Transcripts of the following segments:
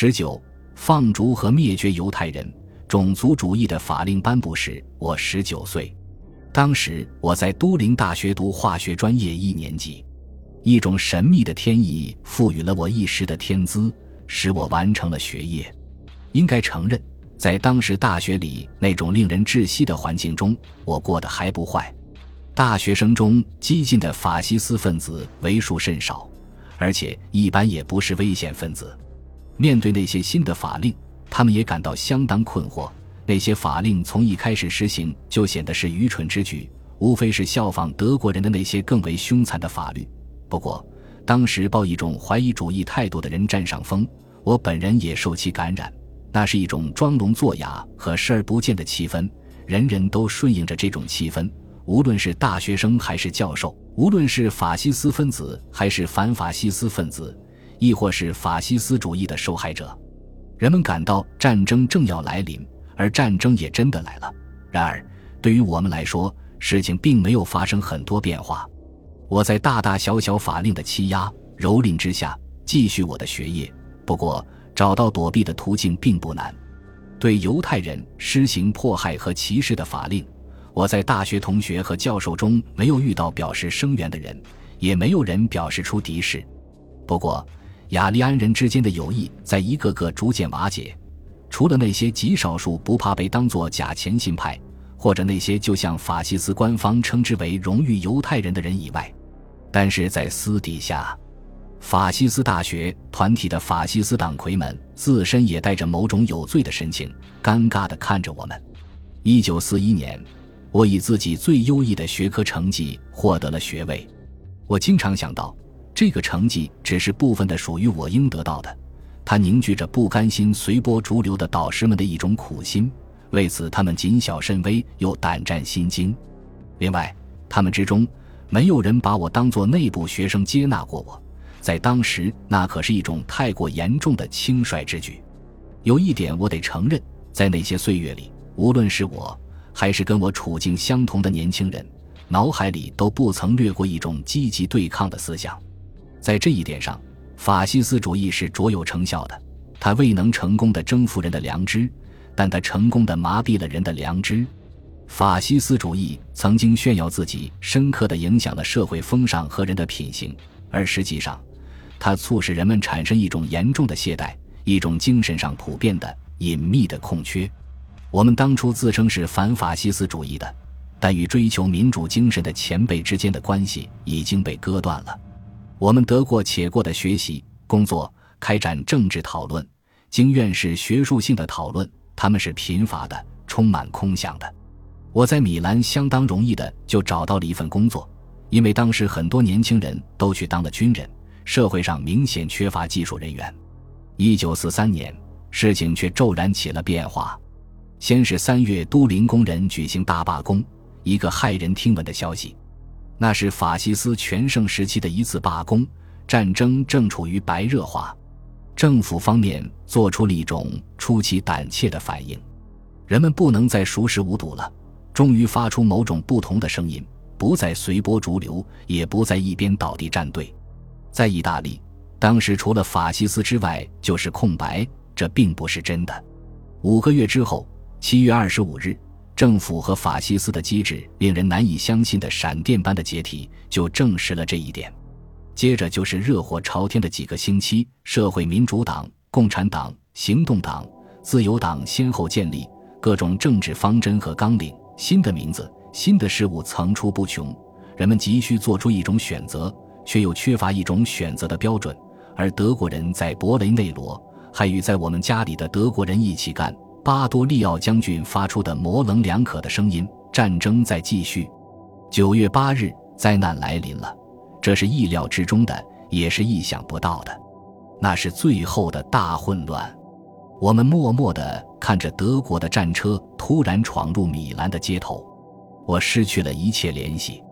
十九，放逐和灭绝犹太人，种族主义的法令颁布时，我十九岁。当时我在都灵大学读化学专业一年级，一种神秘的天意赋予了我一时的天资，使我完成了学业。应该承认，在当时大学里那种令人窒息的环境中，我过得还不坏。大学生中激进的法西斯分子为数甚少，而且一般也不是危险分子。面对那些新的法令，他们也感到相当困惑。那些法令从一开始实行就显得是愚蠢之举，无非是效仿德国人的那些更为凶残的法律。不过，当时抱一种怀疑主义态度的人占上风，我本人也受其感染。那是一种装聋作哑和视而不见的气氛，人人都顺应着这种气氛，无论是大学生还是教授，无论是法西斯分子还是反法西斯分子，亦或是法西斯主义的受害者，人们感到战争正要来临。而战争也真的来了。然而，对于我们来说，事情并没有发生很多变化。我在大大小小法令的欺压、蹂躏之下，继续我的学业。不过，找到躲避的途径并不难。对犹太人施行迫害和歧视的法令，我在大学同学和教授中没有遇到表示声援的人，也没有人表示出敌视。不过，雅利安人之间的友谊在一个个逐渐瓦解。除了那些极少数不怕被当作假前信派，或者那些就像法西斯官方称之为荣誉犹太人的人以外，但是在私底下，法西斯大学团体的法西斯党魁们自身也带着某种有罪的神情，尴尬地看着我们。一九四一年，我以自己最优异的学科成绩获得了学位。我经常想到，这个成绩只是部分的属于我应得到的。他凝聚着不甘心随波逐流的导师们的一种苦心，为此他们谨小慎微又胆战心惊。另外，他们之中没有人把我当作内部学生接纳过我，在当时那可是一种太过严重的轻率之举。有一点我得承认，在那些岁月里，无论是我还是跟我处境相同的年轻人，脑海里都不曾掠过一种积极对抗的思想。在这一点上。法西斯主义是卓有成效的，它未能成功的征服人的良知，但它成功的麻痹了人的良知。法西斯主义曾经炫耀自己深刻的影响了社会风尚和人的品行，而实际上，它促使人们产生一种严重的懈怠，一种精神上普遍的隐秘的空缺。我们当初自称是反法西斯主义的，但与追求民主精神的前辈之间的关系已经被割断了。我们得过且过的学习、工作、开展政治讨论、经院士学术性的讨论，他们是贫乏的、充满空想的。我在米兰相当容易的就找到了一份工作，因为当时很多年轻人都去当了军人，社会上明显缺乏技术人员。一九四三年，事情却骤然起了变化。先是三月，都灵工人举行大罢工，一个骇人听闻的消息。那是法西斯全盛时期的一次罢工，战争正处于白热化，政府方面做出了一种出奇胆怯的反应，人们不能再熟视无睹了，终于发出某种不同的声音，不再随波逐流，也不在一边倒地站队。在意大利，当时除了法西斯之外就是空白，这并不是真的。五个月之后，七月二十五日。政府和法西斯的机制令人难以相信的闪电般的解体，就证实了这一点。接着就是热火朝天的几个星期，社会民主党、共产党、行动党、自由党先后建立，各种政治方针和纲领，新的名字、新的事物层出不穷。人们急需做出一种选择，却又缺乏一种选择的标准。而德国人在博雷内罗，还与在我们家里的德国人一起干。巴多利奥将军发出的模棱两可的声音：“战争在继续。”九月八日，灾难来临了，这是意料之中的，也是意想不到的。那是最后的大混乱。我们默默地看着德国的战车突然闯入米兰的街头，我失去了一切联系。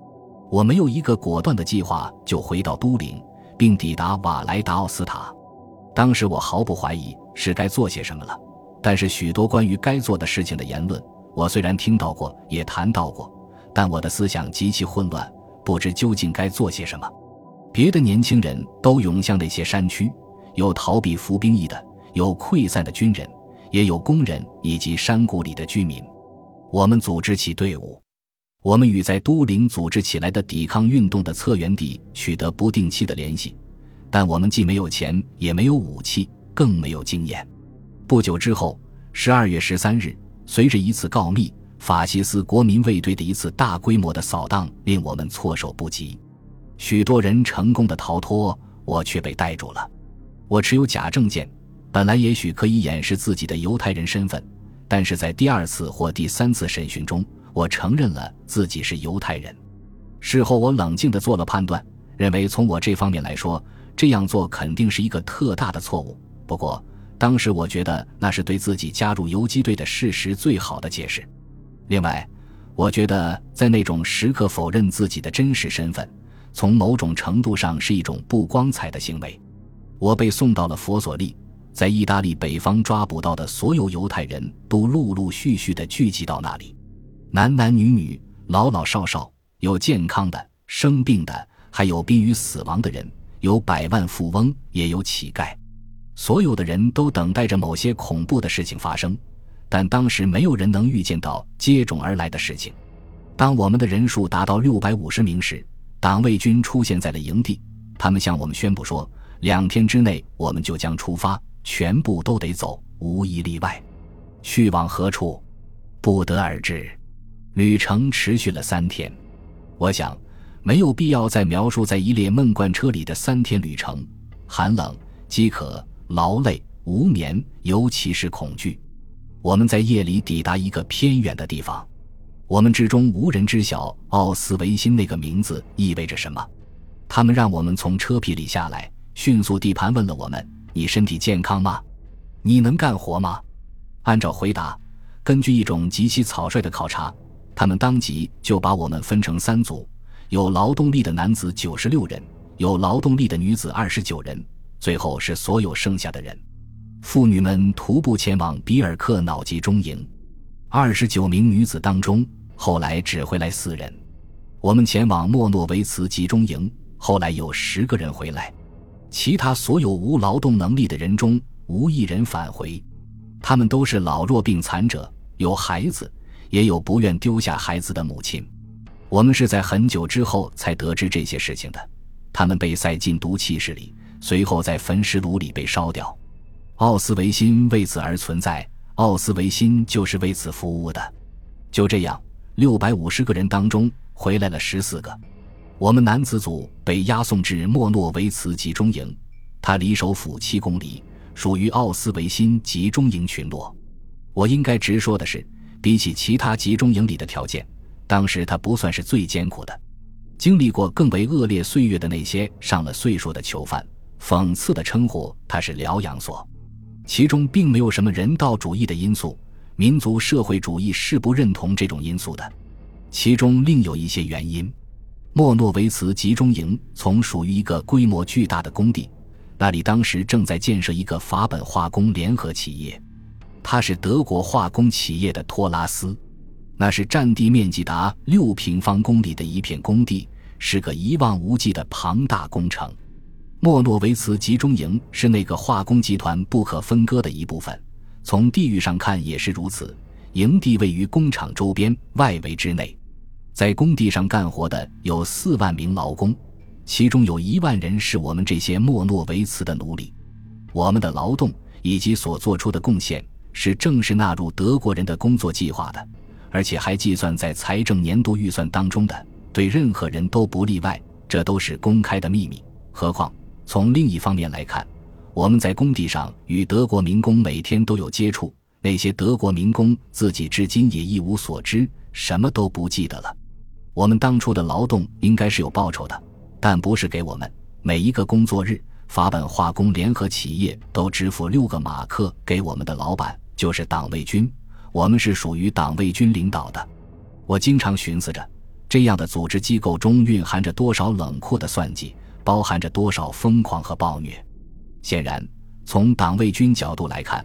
我没有一个果断的计划，就回到都灵，并抵达瓦莱达奥斯塔。当时我毫不怀疑是该做些什么了。但是许多关于该做的事情的言论，我虽然听到过，也谈到过，但我的思想极其混乱，不知究竟该做些什么。别的年轻人都涌向那些山区，有逃避服兵役的，有溃散的军人，也有工人以及山谷里的居民。我们组织起队伍，我们与在都灵组织起来的抵抗运动的策源地取得不定期的联系，但我们既没有钱，也没有武器，更没有经验。不久之后，十二月十三日，随着一次告密，法西斯国民卫队的一次大规模的扫荡，令我们措手不及。许多人成功的逃脱，我却被逮住了。我持有假证件，本来也许可以掩饰自己的犹太人身份，但是在第二次或第三次审讯中，我承认了自己是犹太人。事后，我冷静地做了判断，认为从我这方面来说，这样做肯定是一个特大的错误。不过，当时我觉得那是对自己加入游击队的事实最好的解释。另外，我觉得在那种时刻否认自己的真实身份。从某种程度上是一种不光彩的行为。我被送到了佛索利，在意大利北方抓捕到的所有犹太人都陆陆续续地聚集到那里，男男女女、老老少少，有健康的、生病的，还有濒于死亡的人，有百万富翁，也有乞丐。所有的人都等待着某些恐怖的事情发生，但当时没有人能预见到接踵而来的事情。当我们的人数达到六百五十名时，党卫军出现在了营地，他们向我们宣布说：“两天之内我们就将出发，全部都得走，无一例外。去往何处，不得而知。”旅程持续了三天。我想，没有必要再描述在一列闷罐车里的三天旅程：寒冷、饥渴、劳累、无眠，尤其是恐惧。我们在夜里抵达一个偏远的地方。我们之中无人知晓奥斯维辛那个名字意味着什么。他们让我们从车皮里下来，迅速地盘问了我们：“你身体健康吗？你能干活吗？”按照回答，根据一种极其草率的考察，他们当即就把我们分成三组：有劳动力的男子九十六人，有劳动力的女子二十九人，最后是所有剩下的人。妇女们徒步前往比尔克瑙集中营。二十九名女子当中，后来只回来四人。我们前往莫诺维茨集中营，后来有十个人回来。其他所有无劳动能力的人中，无一人返回。他们都是老弱病残者，有孩子，也有不愿丢下孩子的母亲。我们是在很久之后才得知这些事情的。他们被塞进毒气室里，随后在焚尸炉里被烧掉。奥斯维辛为此而存在。奥斯维辛就是为此服务的。就这样，六百五十个人当中回来了十四个。我们男子组被押送至莫诺维茨集中营，它离首府七公里，属于奥斯维辛集中营群落。我应该直说的是，比起其他集中营里的条件，当时它不算是最艰苦的。经历过更为恶劣岁月的那些上了岁数的囚犯，讽刺地称呼它是疗养所。其中并没有什么人道主义的因素，民族社会主义是不认同这种因素的。其中另有一些原因。莫诺维茨集中营从属于一个规模巨大的工地，那里当时正在建设一个法本化工联合企业，它是德国化工企业的托拉斯。那是占地面积达六平方公里的一片工地，是个一望无际的庞大工程。莫诺维茨集中营是那个化工集团不可分割的一部分，从地域上看也是如此。营地位于工厂周边外围之内，在工地上干活的有四万名劳工，其中有一万人是我们这些莫诺维茨的奴隶。我们的劳动以及所做出的贡献是正式纳入德国人的工作计划的，而且还计算在财政年度预算当中的，对任何人都不例外。这都是公开的秘密。何况。从另一方面来看，我们在工地上与德国民工每天都有接触。那些德国民工自己至今也一无所知，什么都不记得了。我们当初的劳动应该是有报酬的，但不是给我们。每一个工作日，法本化工联合企业都支付六个马克给我们的老板，就是党卫军。我们是属于党卫军领导的。我经常寻思着，这样的组织机构中蕴含着多少冷酷的算计。包含着多少疯狂和暴虐？显然，从党卫军角度来看，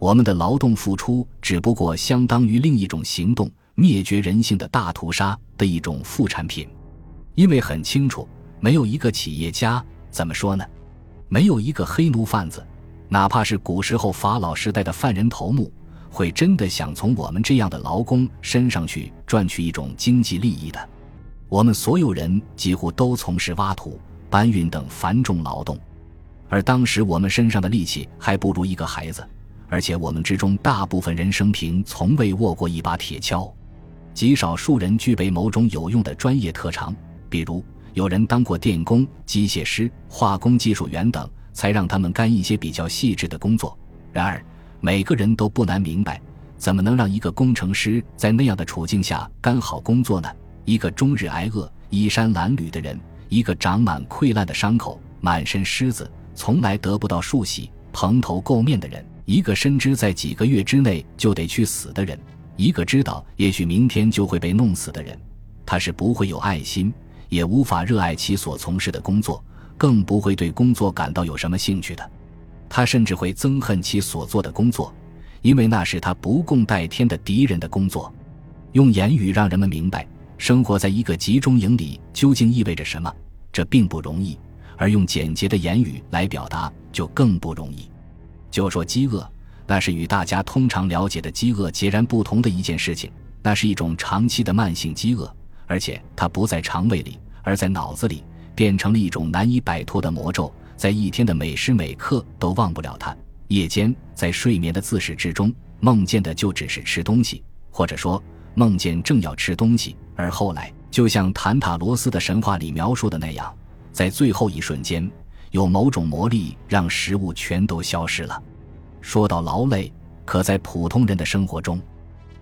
我们的劳动付出只不过相当于另一种行动——灭绝人性的大屠杀的一种副产品。因为很清楚，没有一个企业家怎么说呢？没有一个黑奴贩子，哪怕是古时候法老时代的犯人头目，会真的想从我们这样的劳工身上去赚取一种经济利益的。我们所有人几乎都从事挖土、搬运等繁重劳动，而当时我们身上的力气还不如一个孩子，而且我们之中大部分人生平从未握过一把铁锹，极少数人具备某种有用的专业特长，比如有人当过电工、机械师、化工技术员等。才让他们干一些比较细致的工作。然而，每个人都不难明白，怎么能让一个工程师在那样的处境下干好工作呢？一个终日挨饿、衣衫褴褛的人，一个长满溃烂的伤口、满身虱子、从来得不到漱洗、蓬头垢面的人，一个深知在几个月之内就得去死的人，一个知道也许明天就会被弄死的人，他是不会有爱心，也无法热爱其所从事的工作。更不会对工作感到有什么兴趣的，他甚至会憎恨其所做的工作，因为那是他不共戴天的敌人的工作。用言语让人们明白生活在一个集中营里究竟意味着什么，这并不容易；而用简洁的言语来表达就更不容易。就说饥饿，那是与大家通常了解的饥饿截然不同的一件事情。那是一种长期的慢性饥饿，而且它不在肠胃里，而在脑子里。变成了一种难以摆脱的魔咒，在一天的每时每刻都忘不了它。夜间在睡眠的自始至终，梦见的就只是吃东西，或者说梦见正要吃东西。而后来，就像坦塔罗斯的神话里描述的那样，在最后一瞬间，有某种魔力让食物全都消失了。说到劳累，可在普通人的生活中，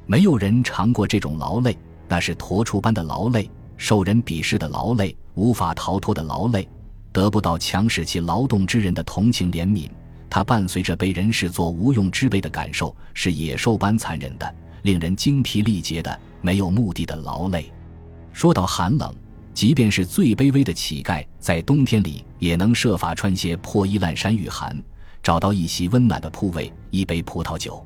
没有人尝过这种劳累，那是驼畜般的劳累。受人鄙视的劳累，无法逃脱的劳累，得不到强使其劳动之人的同情怜悯，它伴随着被人视作无用之辈的感受，是野兽般残忍的，令人精疲力竭的、没有目的的劳累。说到寒冷，即便是最卑微的乞丐，在冬天里也能设法穿些破衣烂衫御寒，找到一席温暖的铺位，一杯葡萄酒。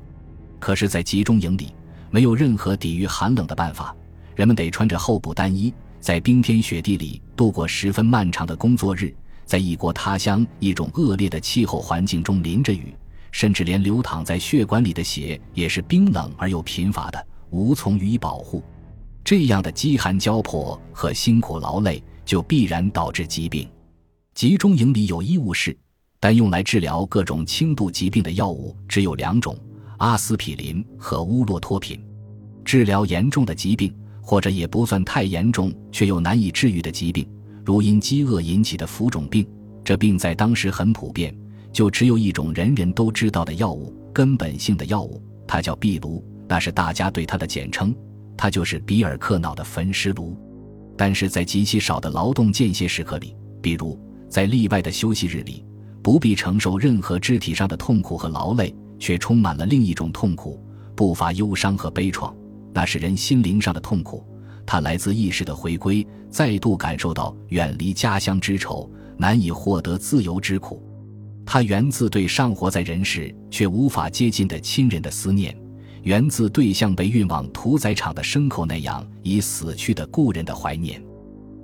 可是，在集中营里，没有任何抵御寒冷的办法，人们得穿着厚布单衣。在冰天雪地里度过十分漫长的工作日，在异国他乡一种恶劣的气候环境中淋着雨，甚至连流淌在血管里的血也是冰冷而又贫乏的，无从予以保护。这样的饥寒交迫和辛苦劳累，就必然导致疾病。集中营里有医务室，但用来治疗各种轻度疾病的药物只有两种：阿司匹林和乌洛托品。治疗严重的疾病。或者也不算太严重却又难以治愈的疾病，如因饥饿引起的浮肿病。这病在当时很普遍，就只有一种人人都知道的药物，根本性的药物，它叫壁炉，那是大家对它的简称。它就是比尔克瑙的焚尸炉。但是在极其少的劳动间歇时刻里，比如在例外的休息日里，不必承受任何肢体上的痛苦和劳累，却充满了另一种痛苦，不乏忧伤和悲怆。那是人心灵上的痛苦，它来自意识的回归，再度感受到远离家乡之愁，难以获得自由之苦；它源自对尚活在人世却无法接近的亲人的思念，源自对像被运往屠宰场的牲口那样已死去的故人的怀念。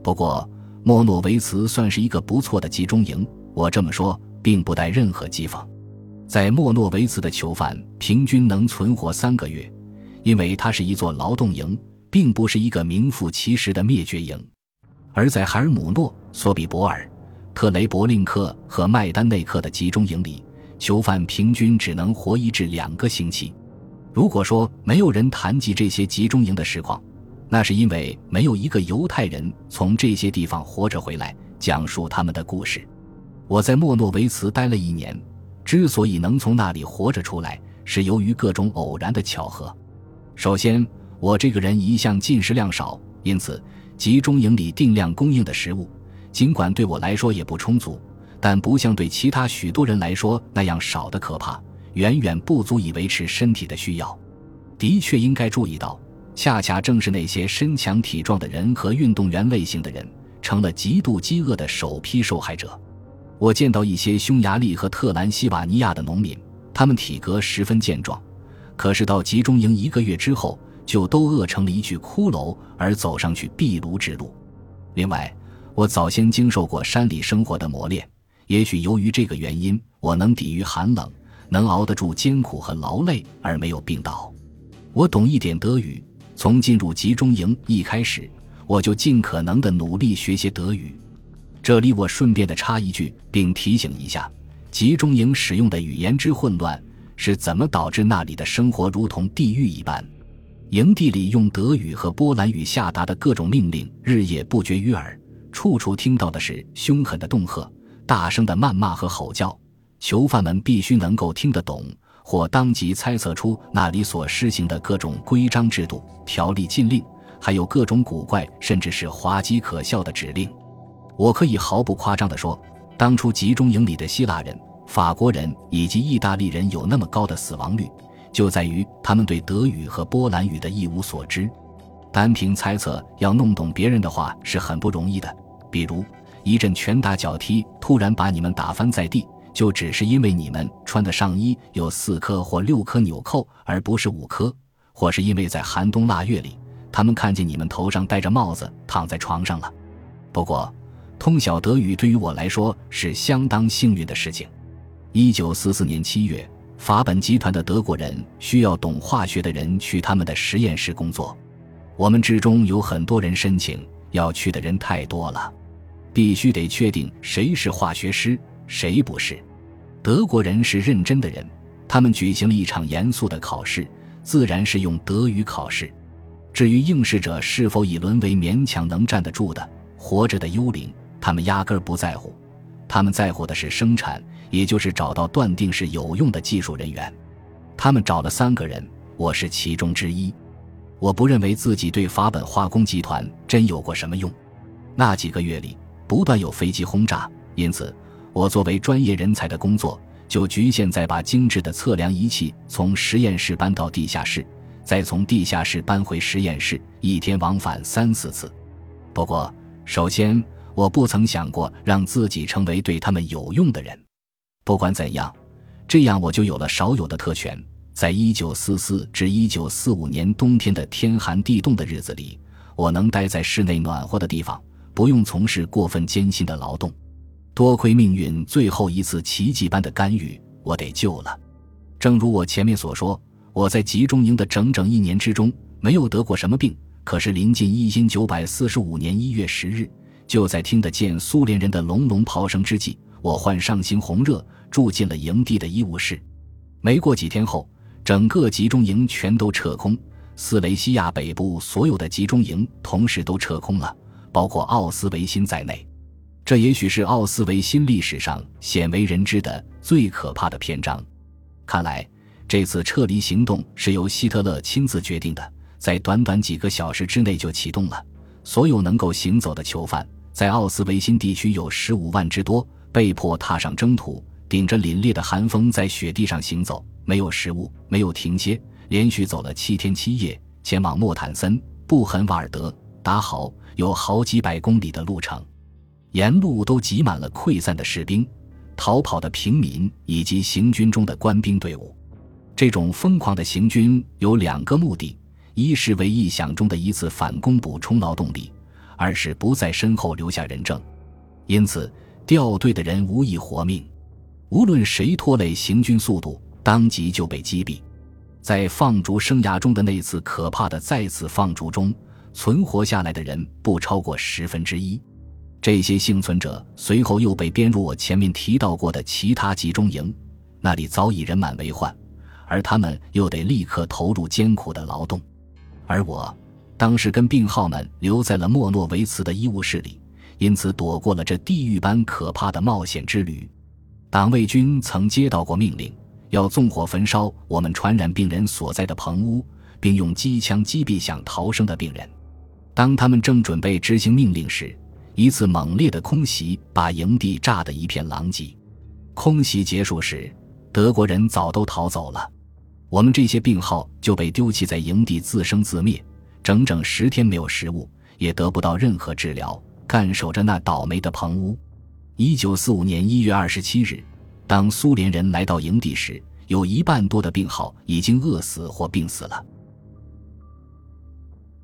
不过，莫诺维茨算是一个不错的集中营。我这么说，并不带任何讥讽。在莫诺维茨的囚犯平均能存活三个月。因为它是一座劳动营，并不是一个名副其实的灭绝营。而在海尔姆诺、索比博尔、特雷伯令克和麦丹内克的集中营里，囚犯平均只能活一至两个星期。如果说没有人谈及这些集中营的实况，那是因为没有一个犹太人从这些地方活着回来讲述他们的故事。我在莫诺维茨待了一年，之所以能从那里活着出来，是由于各种偶然的巧合。首先，我这个人一向进食量少，因此集中营里定量供应的食物，尽管对我来说也不充足，但不像对其他许多人来说那样少的可怕，远远不足以维持身体的需要。的确应该注意到，恰恰正是那些身强体壮的人和运动员类型的人，成了极度饥饿的首批受害者。我见到一些匈牙利和特兰西瓦尼亚的农民，他们体格十分健壮。可是到集中营一个月之后，就都饿成了一具骷髅，而走上去壁炉之路。另外，我早先经受过山里生活的磨练，也许由于这个原因，我能抵御寒冷，能熬得住艰苦和劳累而没有病倒。我懂一点德语，从进入集中营一开始，我就尽可能的努力学些德语。这里我顺便的插一句，并提醒一下：集中营使用的语言之混乱，是怎么导致那里的生活如同地狱一般？营地里用德语和波兰语下达的各种命令日夜不绝于耳，处处听到的是凶狠的恫吓、大声的谩骂和吼叫。囚犯们必须能够听得懂，或当即猜测出那里所施行的各种规章制度、条例禁令，还有各种古怪甚至是滑稽可笑的指令。我可以毫不夸张地说，当初集中营里的希腊人、法国人以及意大利人有那么高的死亡率。就在于他们对德语和波兰语的一无所知，单凭猜测要弄懂别人的话是很不容易的。比如一阵拳打脚踢突然把你们打翻在地，就只是因为你们穿的上衣有四颗或六颗纽扣，而不是五颗；或是因为在寒冬腊月里，他们看见你们头上戴着帽子躺在床上了。不过，通晓德语对于我来说是相当幸运的事情。一九四四年七月。法本集团的德国人需要懂化学的人去他们的实验室工作，我们之中有很多人申请，要去的人太多了，必须得确定谁是化学师，谁不是。德国人是认真的人，他们举行了一场严肃的考试，自然是用德语考试。至于应试者是否已沦为勉强能站得住的活着的幽灵，他们压根儿不在乎。他们在乎的是生产，也就是找到断定是有用的技术人员。他们找了三个人，我是其中之一。我不认为自己对法本化工集团真有过什么用。那几个月里，不断有飞机轰炸，因此我作为专业人才的工作就局限在把精致的测量仪器从实验室搬到地下室，再从地下室搬回实验室，一天往返三四次。不过，首先。我不曾想过让自己成为对他们有用的人。不管怎样，这样我就有了少有的特权。在一九四四至一九四五年冬天的天寒地冻的日子里，我能待在室内暖和的地方，不用从事过分艰辛的劳动。多亏命运最后一次奇迹般的干预，我得救了。正如我前面所说，我在集中营的整整一年之中没有得过什么病。可是临近一千九百四十五年一月十日。就在听得见苏联人的隆隆炮声之际，我患上行红热，住进了营地的医务室。没过几天后，整个集中营全都撤空，斯雷西亚北部所有的集中营同时都撤空了，包括奥斯维辛在内。这也许是奥斯维辛历史上鲜为人知的最可怕的篇章。看来，这次撤离行动是由希特勒亲自决定的，在短短几个小时之内就启动了。所有能够行走的囚犯。在奥斯维辛地区有十五万之多，被迫踏上征途，顶着凛冽的寒风在雪地上行走，没有食物，没有停歇，连续走了七天七夜，前往莫坦森、布痕瓦尔德、达豪，有好几百公里的路程，沿路都挤满了溃散的士兵、逃跑的平民以及行军中的官兵队伍。这种疯狂的行军有两个目的：一是为臆想中的一次反攻补充劳动力。二是不在身后留下人证，因此掉队的人无一活命。无论谁拖累行军速度，当即就被击毙。在放逐生涯中的那次可怕的再次放逐中，存活下来的人不超过十分之一。这些幸存者随后又被编入我前面提到过的其他集中营，那里早已人满为患，而他们又得立刻投入艰苦的劳动，而我。当时跟病号们留在了莫诺维茨的医务室里，因此躲过了这地狱般可怕的冒险之旅。党卫军曾接到过命令，要纵火焚烧我们传染病人所在的棚屋，并用机枪击毙想逃生的病人。当他们正准备执行命令时，一次猛烈的空袭把营地炸得一片狼藉。空袭结束时，德国人早都逃走了，我们这些病号就被丢弃在营地自生自灭。整整十天没有食物，也得不到任何治疗，干守着那倒霉的棚屋。一九四五年一月二十七日，当苏联人来到营地时，有一半多的病号已经饿死或病死了。